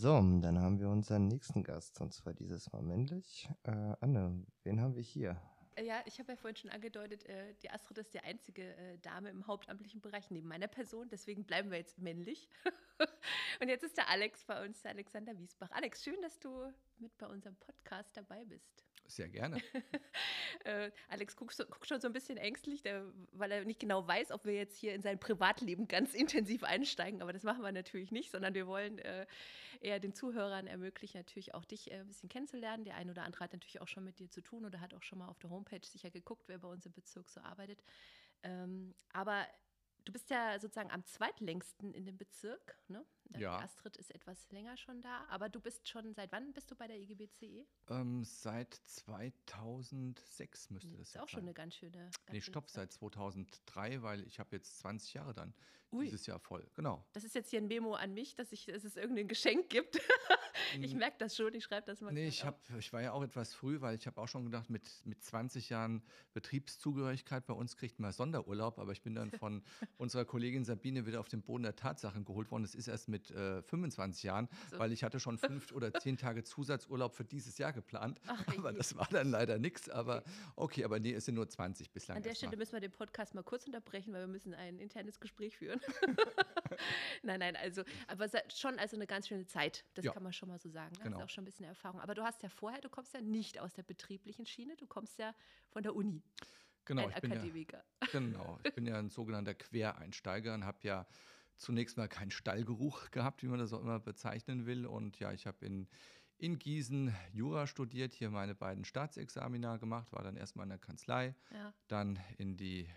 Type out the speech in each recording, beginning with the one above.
So, dann haben wir unseren nächsten Gast, und zwar dieses Mal männlich. Äh, Anne, wen haben wir hier? Ja, ich habe ja vorhin schon angedeutet, äh, die Astrid ist die einzige äh, Dame im hauptamtlichen Bereich neben meiner Person, deswegen bleiben wir jetzt männlich. Und jetzt ist der Alex bei uns, der Alexander Wiesbach. Alex, schön, dass du mit bei unserem Podcast dabei bist. Sehr gerne. äh, Alex guckt, guckt, schon so ein bisschen ängstlich, der, weil er nicht genau weiß, ob wir jetzt hier in sein Privatleben ganz intensiv einsteigen. Aber das machen wir natürlich nicht, sondern wir wollen äh, eher den Zuhörern ermöglichen, natürlich auch dich äh, ein bisschen kennenzulernen. Der eine oder andere hat natürlich auch schon mit dir zu tun oder hat auch schon mal auf der Homepage sicher geguckt, wer bei uns im Bezirk so arbeitet. Ähm, aber Du bist ja sozusagen am zweitlängsten in dem Bezirk. Ne? Ja. Astrid ist etwas länger schon da, aber du bist schon, seit wann bist du bei der IGBCE? Ähm, seit 2006 müsste das, das ist auch sein. schon eine ganz schöne. Ganz nee, stopp, seit 2003, weil ich habe jetzt 20 Jahre dann Ui. dieses Jahr voll. Genau. Das ist jetzt hier ein Memo an mich, dass, ich, dass es irgendein Geschenk gibt. ich merke das schon, ich schreibe das mal. Nee, ich, hab, ich war ja auch etwas früh, weil ich habe auch schon gedacht, mit, mit 20 Jahren Betriebszugehörigkeit, bei uns kriegt man Sonderurlaub, aber ich bin dann von unserer Kollegin Sabine wieder auf den Boden der Tatsachen geholt worden. Das ist erst mit äh, 25 Jahren, so. weil ich hatte schon fünf oder zehn Tage Zusatzurlaub für dieses Jahr geplant. Ach, aber das war dann leider nichts. Aber okay, aber nee, es sind nur 20 bislang. An der Stelle müssen wir den Podcast mal kurz unterbrechen, weil wir müssen ein internes Gespräch führen. nein, nein, also, aber schon also eine ganz schöne Zeit. Das ja. kann man schon mal so sagen. Ne? Genau. Das ist auch schon ein bisschen Erfahrung. Aber du hast ja vorher, du kommst ja nicht aus der betrieblichen Schiene, du kommst ja von der Uni. Genau, ein ich bin Akademiker. Ja, genau, ich bin ja ein sogenannter Quereinsteiger und habe ja zunächst mal keinen Stallgeruch gehabt, wie man das auch immer bezeichnen will. Und ja, ich habe in, in Gießen Jura studiert, hier meine beiden Staatsexamina gemacht, war dann erstmal in der Kanzlei, ja. dann in die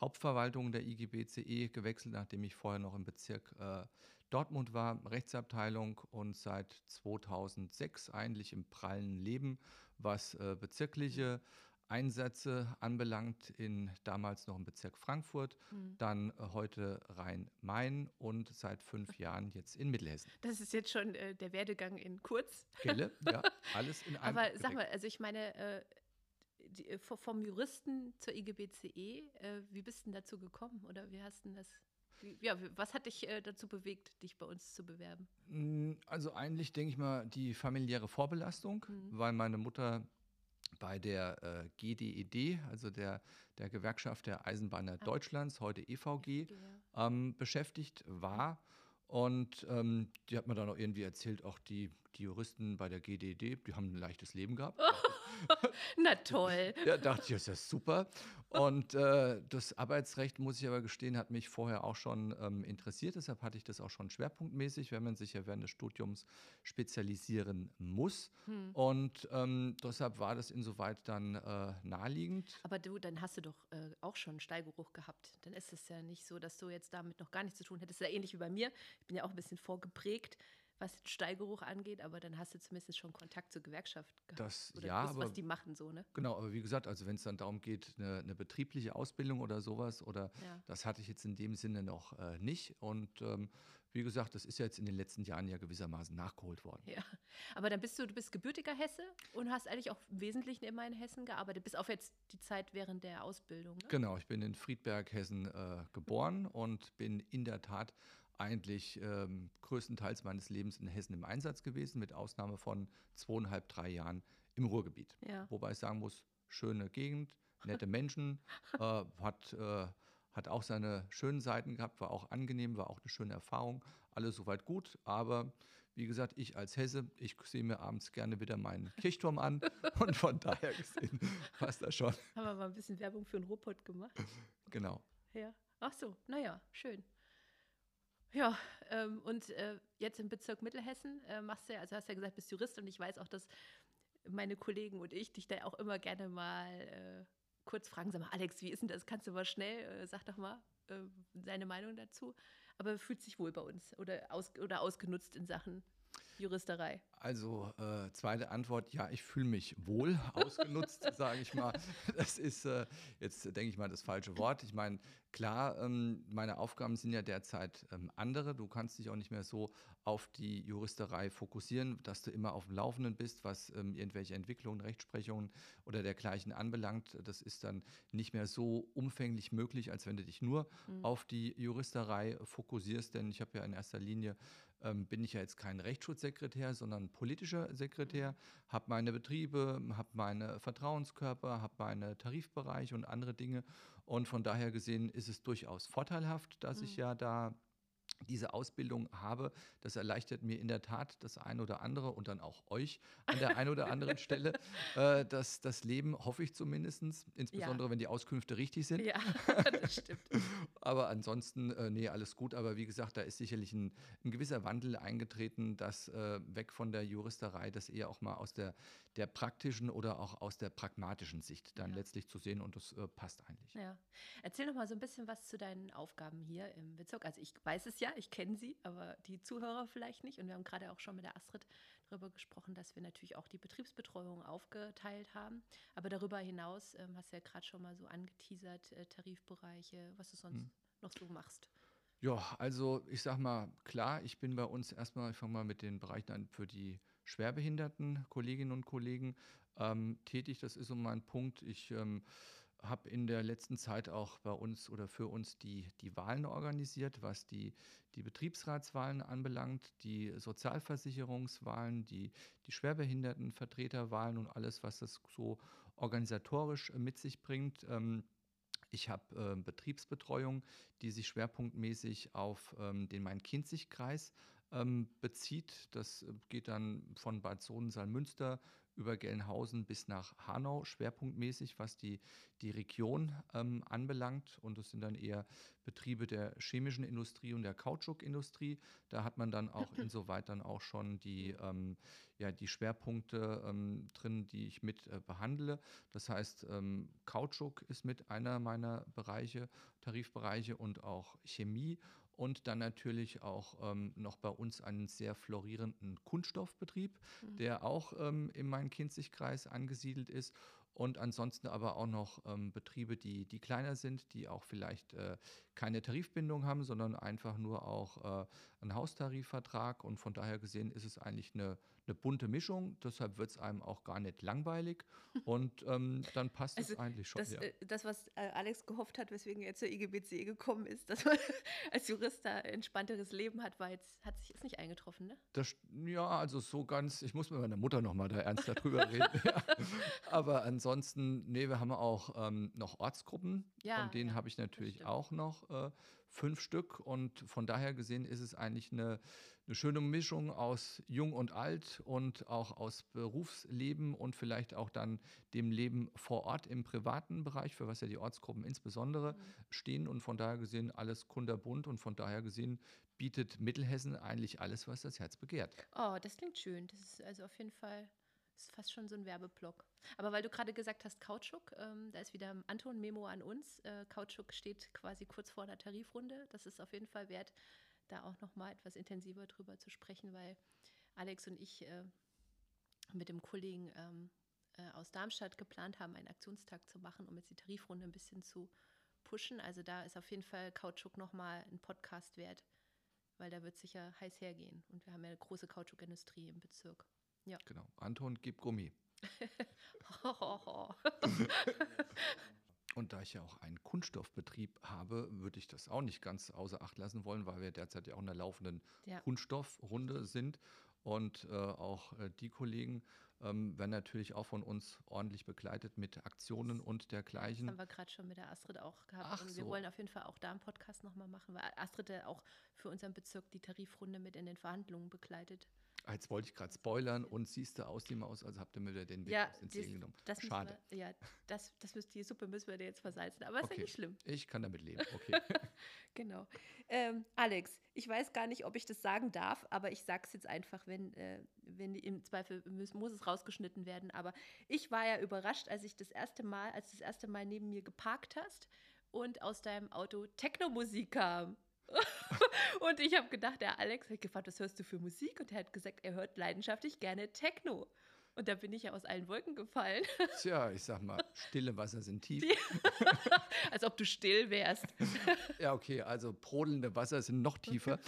Hauptverwaltung der IGBCE gewechselt, nachdem ich vorher noch im Bezirk äh, Dortmund war, Rechtsabteilung und seit 2006 eigentlich im prallen Leben, was äh, bezirkliche Einsätze anbelangt, in damals noch im Bezirk Frankfurt, mhm. dann äh, heute Rhein-Main und seit fünf Jahren jetzt in Mittelhessen. Das ist jetzt schon äh, der Werdegang in kurz. Kelle, ja, alles in einem. Aber sag mal, also ich meine, äh, die, äh, vom Juristen zur IGBCE, äh, wie bist du denn dazu gekommen oder wie hast du das? Ja, was hat dich äh, dazu bewegt, dich bei uns zu bewerben? Mm, also eigentlich denke ich mal die familiäre Vorbelastung, mhm. weil meine Mutter bei der äh, GDED, also der, der Gewerkschaft der Eisenbahner ah. Deutschlands, heute EVG, ja. ähm, beschäftigt war. Und ähm, die hat mir dann auch irgendwie erzählt, auch die, die Juristen bei der GDD, die haben ein leichtes Leben gehabt. Na toll. Ja, dachte ich, das ist super. Und äh, das Arbeitsrecht, muss ich aber gestehen, hat mich vorher auch schon ähm, interessiert. Deshalb hatte ich das auch schon schwerpunktmäßig, wenn man sich ja während des Studiums spezialisieren muss. Hm. Und ähm, deshalb war das insoweit dann äh, naheliegend. Aber du, dann hast du doch äh, auch schon Steigeruch gehabt. Dann ist es ja nicht so, dass du jetzt damit noch gar nichts zu tun hättest. Das ist ja ähnlich wie bei mir. Ich bin ja auch ein bisschen vorgeprägt was den Stallgeruch angeht, aber dann hast du zumindest schon Kontakt zur Gewerkschaft gehabt. Das, oder ja, aber, was die machen so, ne? Genau, aber wie gesagt, also wenn es dann darum geht, eine, eine, betriebliche Ausbildung oder sowas, oder ja. das hatte ich jetzt in dem Sinne noch äh, nicht. Und ähm, wie gesagt, das ist ja jetzt in den letzten Jahren ja gewissermaßen nachgeholt worden. Ja, aber dann bist du, du bist gebürtiger Hesse und hast eigentlich auch im Wesentlichen immer in Hessen gearbeitet, bis auf jetzt die Zeit während der Ausbildung. Ne? Genau, ich bin in Friedberg, Hessen äh, geboren und bin in der Tat eigentlich ähm, größtenteils meines Lebens in Hessen im Einsatz gewesen, mit Ausnahme von zweieinhalb, drei Jahren im Ruhrgebiet. Ja. Wobei ich sagen muss, schöne Gegend, nette Menschen, äh, hat, äh, hat auch seine schönen Seiten gehabt, war auch angenehm, war auch eine schöne Erfahrung. Alles soweit gut, aber wie gesagt, ich als Hesse, ich sehe mir abends gerne wieder meinen Kirchturm an und von daher gesehen passt das schon. Haben wir mal ein bisschen Werbung für einen Robot gemacht? Genau. Ja. Ach so, naja, schön. Ja, ähm, und äh, jetzt im Bezirk Mittelhessen äh, machst du ja, also hast du ja gesagt, bist Jurist und ich weiß auch, dass meine Kollegen und ich dich da auch immer gerne mal äh, kurz fragen, sag mal, Alex, wie ist denn das? Kannst du mal schnell, äh, sag doch mal äh, deine Meinung dazu. Aber fühlt sich wohl bei uns oder, aus, oder ausgenutzt in Sachen Juristerei? Also, äh, zweite Antwort, ja, ich fühle mich wohl ausgenutzt, sage ich mal. Das ist äh, jetzt, denke ich mal, das falsche Wort. Ich meine, klar, ähm, meine Aufgaben sind ja derzeit ähm, andere. Du kannst dich auch nicht mehr so auf die Juristerei fokussieren, dass du immer auf dem Laufenden bist, was ähm, irgendwelche Entwicklungen, Rechtsprechungen oder dergleichen anbelangt. Das ist dann nicht mehr so umfänglich möglich, als wenn du dich nur mhm. auf die Juristerei fokussierst. Denn ich habe ja in erster Linie ähm, bin ich ja jetzt kein Rechtsschutzsekretär, sondern politischer Sekretär, habe meine Betriebe, habe meine Vertrauenskörper, habe meine Tarifbereiche und andere Dinge. Und von daher gesehen ist es durchaus vorteilhaft, dass mhm. ich ja da diese Ausbildung habe. Das erleichtert mir in der Tat das eine oder andere und dann auch euch an der einen oder anderen Stelle äh, das, das Leben, hoffe ich zumindest, insbesondere ja. wenn die Auskünfte richtig sind. Ja, das stimmt. aber ansonsten, äh, nee, alles gut. Aber wie gesagt, da ist sicherlich ein, ein gewisser Wandel eingetreten, dass äh, weg von der Juristerei, das eher auch mal aus der, der praktischen oder auch aus der pragmatischen Sicht dann ja. letztlich zu sehen und das äh, passt eigentlich. Ja. Erzähl noch mal so ein bisschen was zu deinen Aufgaben hier im Bezirk. Also ich weiß es ja, ich kenne sie, aber die Zuhörer vielleicht nicht. Und wir haben gerade auch schon mit der Astrid darüber gesprochen, dass wir natürlich auch die Betriebsbetreuung aufgeteilt haben. Aber darüber hinaus ähm, hast du ja gerade schon mal so angeteasert, äh, Tarifbereiche, was du sonst hm. noch so machst. Ja, also ich sag mal, klar, ich bin bei uns erstmal, ich fange mal mit den Bereichen an für die schwerbehinderten Kolleginnen und Kollegen ähm, tätig. Das ist so mein Punkt. Ich ähm, habe in der letzten Zeit auch bei uns oder für uns die, die Wahlen organisiert, was die, die Betriebsratswahlen anbelangt, die Sozialversicherungswahlen, die, die Schwerbehindertenvertreterwahlen und alles, was das so organisatorisch mit sich bringt. Ähm, ich habe äh, Betriebsbetreuung, die sich schwerpunktmäßig auf ähm, den Main-Kinzig-Kreis ähm, bezieht. Das äh, geht dann von Bad Sohn-Salmünster über Gelnhausen bis nach Hanau, schwerpunktmäßig, was die, die Region ähm, anbelangt. Und das sind dann eher Betriebe der chemischen Industrie und der Kautschukindustrie. Da hat man dann auch insoweit dann auch schon die, ähm, ja, die Schwerpunkte ähm, drin, die ich mit äh, behandle. Das heißt, ähm, Kautschuk ist mit einer meiner Bereiche, Tarifbereiche und auch Chemie und dann natürlich auch ähm, noch bei uns einen sehr florierenden Kunststoffbetrieb, mhm. der auch ähm, im Main-Kinzig-Kreis angesiedelt ist und ansonsten aber auch noch ähm, Betriebe, die, die kleiner sind, die auch vielleicht äh, keine Tarifbindung haben, sondern einfach nur auch äh, einen Haustarifvertrag. Und von daher gesehen ist es eigentlich eine, eine bunte Mischung. Deshalb wird es einem auch gar nicht langweilig. Und ähm, dann passt also es eigentlich schon. Das, ja. äh, das, was äh, Alex gehofft hat, weswegen er zur IGBC gekommen ist, dass man als Jurist da entspannteres Leben hat, war jetzt, hat sich jetzt nicht eingetroffen, ne? Das, ja, also so ganz, ich muss mit meiner Mutter nochmal da ernst darüber reden. ja. Aber ansonsten, nee, wir haben auch ähm, noch Ortsgruppen. Ja, von denen ja, habe ich natürlich auch noch äh, fünf Stück. Und von daher gesehen ist es eigentlich eine, eine schöne Mischung aus Jung und Alt und auch aus Berufsleben und vielleicht auch dann dem Leben vor Ort im privaten Bereich, für was ja die Ortsgruppen insbesondere mhm. stehen. Und von daher gesehen alles kunderbunt und von daher gesehen bietet Mittelhessen eigentlich alles, was das Herz begehrt. Oh, das klingt schön. Das ist also auf jeden Fall ist fast schon so ein Werbeblock. Aber weil du gerade gesagt hast, Kautschuk, ähm, da ist wieder Anton Memo an uns. Äh, Kautschuk steht quasi kurz vor der Tarifrunde. Das ist auf jeden Fall wert, da auch noch mal etwas intensiver drüber zu sprechen, weil Alex und ich äh, mit dem Kollegen ähm, äh, aus Darmstadt geplant haben, einen Aktionstag zu machen, um jetzt die Tarifrunde ein bisschen zu pushen. Also da ist auf jeden Fall Kautschuk noch mal ein Podcast wert, weil da wird sicher heiß hergehen. Und wir haben ja eine große Kautschukindustrie im Bezirk. Ja. Genau. Anton, gib Gummi. Und da ich ja auch einen Kunststoffbetrieb habe, würde ich das auch nicht ganz außer Acht lassen wollen, weil wir derzeit ja auch in der laufenden ja. Kunststoffrunde sind. Und äh, auch äh, die Kollegen ähm, werden natürlich auch von uns ordentlich begleitet mit Aktionen und dergleichen. Das haben wir gerade schon mit der Astrid auch gehabt. Ach und wir so. wollen auf jeden Fall auch da einen Podcast nochmal machen, weil Astrid ja auch für unseren Bezirk die Tarifrunde mit in den Verhandlungen begleitet. Jetzt wollte ich gerade spoilern und siehst du aus die Maus, also habt ihr mir den Weg ja, ins Ziel genommen. Das Schade. Wir, ja, das, das müsst, die Suppe müssen wir dir jetzt versalzen, aber okay. ist ja nicht schlimm. Ich kann damit leben, okay. genau. Ähm, Alex, ich weiß gar nicht, ob ich das sagen darf, aber ich sage es jetzt einfach, wenn, äh, wenn im Zweifel muss, muss es rausgeschnitten werden. Aber ich war ja überrascht, als ich das erste Mal, als du das erste Mal neben mir geparkt hast und aus deinem Auto Techno-Musik kam. Und ich habe gedacht, der Alex hat gefragt, was hörst du für Musik? Und er hat gesagt, er hört leidenschaftlich gerne Techno. Und da bin ich ja aus allen Wolken gefallen. Tja, ich sag mal, stille Wasser sind tief. Als ob du still wärst. Ja, okay, also brodelnde Wasser sind noch tiefer.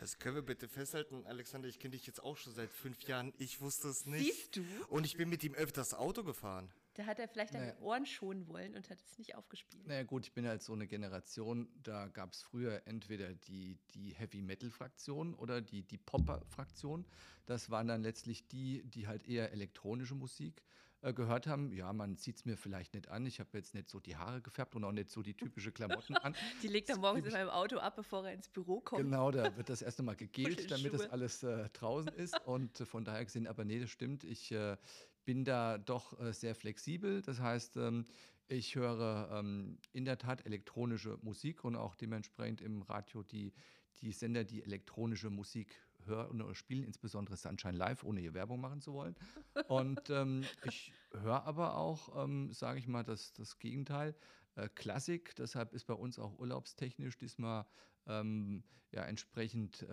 Das können wir bitte festhalten. Alexander, ich kenne dich jetzt auch schon seit fünf Jahren. Ich wusste es nicht. Siehst du? Und ich bin mit ihm öfters Auto gefahren. Da hat er vielleicht deine Naja. Ohren schonen wollen und hat es nicht aufgespielt. Naja gut, ich bin halt so eine Generation, da gab es früher entweder die, die Heavy-Metal-Fraktion oder die, die Popper-Fraktion. Das waren dann letztlich die, die halt eher elektronische Musik äh, gehört haben. Ja, man sieht es mir vielleicht nicht an. Ich habe jetzt nicht so die Haare gefärbt und auch nicht so die typische Klamotten an. Die legt er morgens in meinem Auto ab, bevor er ins Büro kommt. Genau, da wird das erst einmal gegelt, damit das alles äh, draußen ist. Und äh, von daher gesehen, aber nee, das stimmt. Ich äh, bin da doch äh, sehr flexibel. Das heißt, ähm, ich höre ähm, in der Tat elektronische Musik und auch dementsprechend im Radio die, die Sender, die elektronische Musik hören oder spielen, insbesondere Sunshine Live, ohne hier Werbung machen zu wollen. Und ähm, ich höre aber auch, sage ich mal, das, das Gegenteil. Äh, Klassik, deshalb ist bei uns auch urlaubstechnisch diesmal ja entsprechend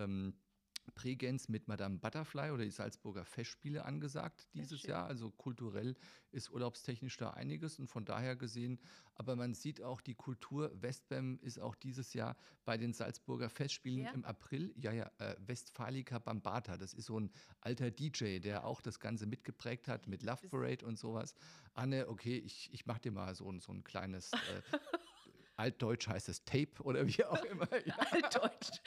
Prägenz mit Madame Butterfly oder die Salzburger Festspiele angesagt dieses. Jahr. Also kulturell ist urlaubstechnisch da einiges und von daher gesehen, aber man sieht auch, die Kultur Westbam ist auch dieses Jahr bei den Salzburger Festspielen Ja? im April. Ja, ja, äh, Westfalica Bambata, das ist so ein alter DJ, der auch das Ganze mitgeprägt hat mit Love Parade und sowas. Anne, okay, ich, ich mache dir mal so, ein- so ein kleines. Äh, Altdeutsch heißt es Tape oder wie auch immer. Ja. Altdeutsch.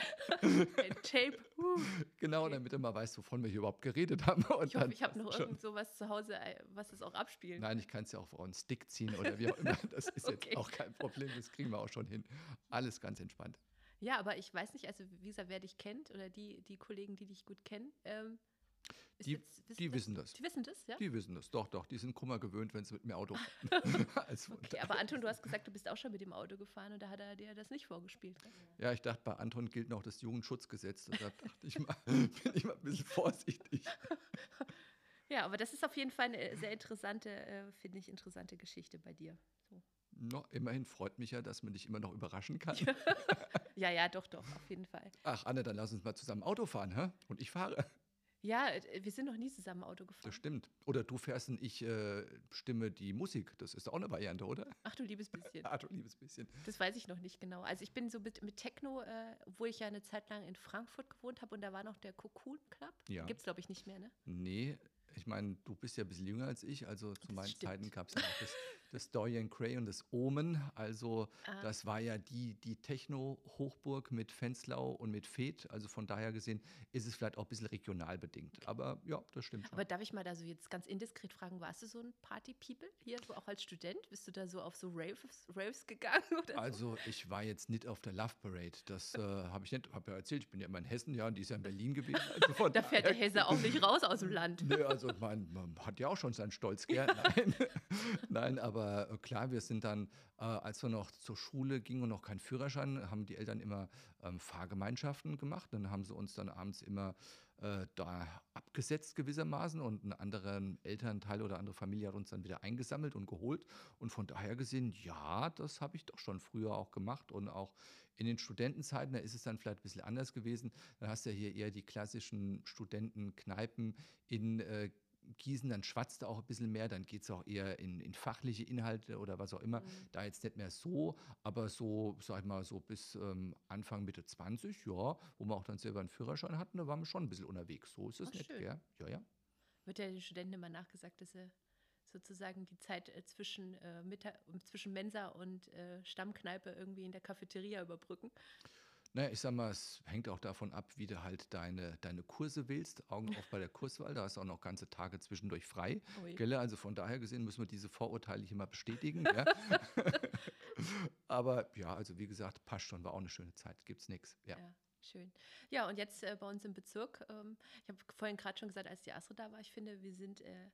Ein Tape. Uh. Genau, Okay. damit er mal weiß, wovon wir hier überhaupt geredet haben. Und Ich hoffe, ich habe noch schon. irgend sowas zu Hause, äh, was es auch abspielen Nein, ich kann es ja auch vor einen Stick ziehen oder wie auch immer. Das ist Okay. jetzt auch kein Problem, das kriegen wir auch schon hin. Alles ganz entspannt. Ja, aber ich weiß nicht, also wie gesagt, wer dich kennt oder die, die Kollegen, die dich gut kennen, ähm, Die- jetzt- die wissen das. Die wissen das, ja? Die wissen das, doch, doch, die sind Kummer gewöhnt, wenn sie mit mir Auto fahren. Okay, aber Anton, du hast gesagt, du bist auch schon mit dem Auto gefahren und da hat er dir das nicht vorgespielt. gell? ja, ich dachte, bei Anton gilt noch das Jugendschutzgesetz, deshalb dachte ich mal, bin ich mal ein bisschen vorsichtig. Ja, aber das ist auf jeden Fall eine sehr interessante, äh, finde ich, interessante Geschichte bei dir. So. No, immerhin freut mich ja, dass man dich immer noch überraschen kann. Ja, ja, doch, doch, auf jeden Fall. Ach, Anne, dann lass uns mal zusammen Auto fahren, hä? Und ich fahre. Ja, äh, wir sind noch nie zusammen Auto gefahren. Das stimmt. Oder du fährst und ich äh, stimme die Musik. Das ist auch eine Variante, oder? Ach du liebes bisschen. Ah, du liebes bisschen. Das weiß ich noch nicht genau. Also ich bin so mit, mit Techno, äh, obwohl ich ja eine Zeit lang in Frankfurt gewohnt habe und da war noch der Cocoon Club. Ja. Gibt es, glaube ich, nicht mehr, ne? Nee, ich meine, du bist ja ein bisschen jünger als ich. Also zu Das meinen stimmt. Zeiten gab es ja auch das, das Dorian Gray und das Omen. Also Ah. das war ja die, die Techno-Hochburg mit Fenslau und mit Feth. Also von daher gesehen ist es vielleicht auch ein bisschen regional bedingt. Aber ja, das stimmt schon. Aber darf ich mal da so jetzt ganz indiskret fragen, warst du so ein Party-People hier, so auch als Student? Bist du da so auf so Raves, Raves gegangen oder so? Also ich war jetzt nicht auf der Love Parade. Das äh, habe ich nicht, habe ja erzählt. Ich bin ja immer in Hessen, ja, und die ist ja in Berlin gewesen. Also Da fährt der Hesse auch nicht raus aus dem Land. Nö, also mein, man hat ja auch schon seinen Stolz, gell? Nein, Nein aber äh, klar, wir sind dann, äh, als wir noch zur Schule gingen und noch keinen Führerschein, haben die Eltern immer ähm, Fahrgemeinschaften gemacht. Dann haben sie uns dann abends immer äh, da abgesetzt gewissermaßen und einen anderen Elternteil oder andere Familie hat uns dann wieder eingesammelt und geholt. Und von daher gesehen, ja, das habe ich doch schon früher auch gemacht und auch in den Studentenzeiten, da ist es dann vielleicht ein bisschen anders gewesen. Dann hast du ja hier eher die klassischen Studentenkneipen in äh, Gießen, dann schwatzt er auch ein bisschen mehr, dann geht es auch eher in, in fachliche Inhalte oder was auch immer. Da jetzt nicht mehr so, aber so, sag ich mal, so bis ähm, Anfang, Mitte 20, ja, wo wir auch dann selber einen Führerschein hatten, da waren wir schon ein bisschen unterwegs. So ist es Ach, nicht, schön. gell? Ja, ja. Wird ja den Studenten immer nachgesagt, dass sie sozusagen die Zeit äh, zwischen, äh, Mittag, zwischen Mensa und äh, Stammkneipe irgendwie in der Cafeteria überbrücken. Naja, ich sag mal, es hängt auch davon ab, wie du halt deine, deine Kurse wählst. Augen auf bei der Kurswahl, da hast du auch noch ganze Tage zwischendurch frei. Ui. Gell? Also von daher gesehen müssen wir diese Vorurteile hier mal bestätigen. ja. Aber ja, also wie gesagt, passt schon, war auch eine schöne Zeit, gibt's nichts. Ja. Ja, schön. Ja, und jetzt äh, bei uns im Bezirk, ähm, ich habe vorhin gerade schon gesagt, als die Astrid da war, ich finde, wir sind äh,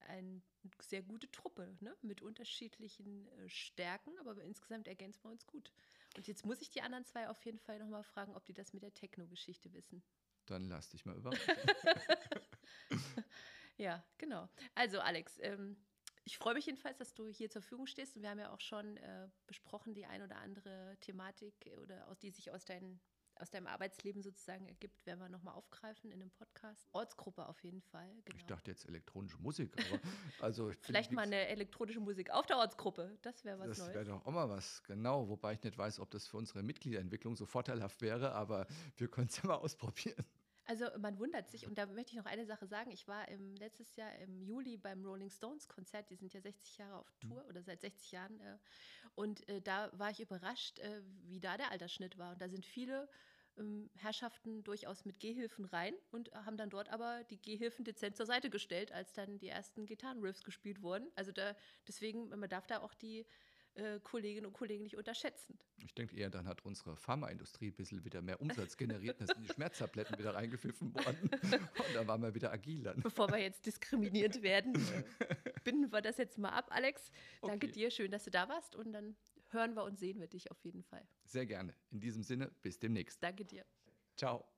eine sehr gute Truppe, ne? mit unterschiedlichen äh, Stärken, aber insgesamt ergänzen wir uns gut. Und jetzt muss ich die anderen zwei auf jeden Fall nochmal fragen, ob die das mit der Techno-Geschichte wissen. Dann lass dich mal überraschen. Ja, genau. Also Alex, ähm, ich freue mich jedenfalls, dass du hier zur Verfügung stehst. Und wir haben ja auch schon äh, besprochen, die ein oder andere Thematik oder aus, die sich aus, dein, aus deinem Arbeitsleben sozusagen ergibt, werden wir nochmal aufgreifen in einem Podcast. Ortsgruppe auf jeden Fall. Genau. Ich dachte jetzt elektronische Musik, aber also Vielleicht mal eine elektronische Musik auf der Ortsgruppe. Das wäre was Das Neues. wäre doch auch mal was, genau. Wobei ich nicht weiß, ob das für unsere Mitgliederentwicklung so vorteilhaft wäre, aber wir können es ja mal ausprobieren. Also man wundert sich, und da möchte ich noch eine Sache sagen. Ich war im, letztes Jahr im Juli beim Rolling Stones Konzert, die sind ja 60 Jahre auf Tour mhm. oder seit 60 Jahren. Äh, und äh, da war ich überrascht, äh, wie da der Altersschnitt war. Und da sind viele ähm, Herrschaften durchaus mit Gehhilfen rein und haben dann dort aber die Gehhilfen dezent zur Seite gestellt, als dann die ersten Gitarrenriffs gespielt wurden. Also da, deswegen, man darf da auch die äh, Kolleginnen und Kollegen nicht unterschätzen. Ich denke eher, dann hat unsere Pharmaindustrie ein bisschen wieder mehr Umsatz generiert, dann sind die Schmerztabletten wieder reingepfiffen worden und dann waren wir wieder agiler. Bevor wir jetzt diskriminiert werden, binden wir das jetzt mal ab. Alex, danke okay. dir, schön, dass du da warst und dann hören wir und sehen wir dich auf jeden Fall. Sehr gerne. In diesem Sinne, bis demnächst. Danke dir. Ciao.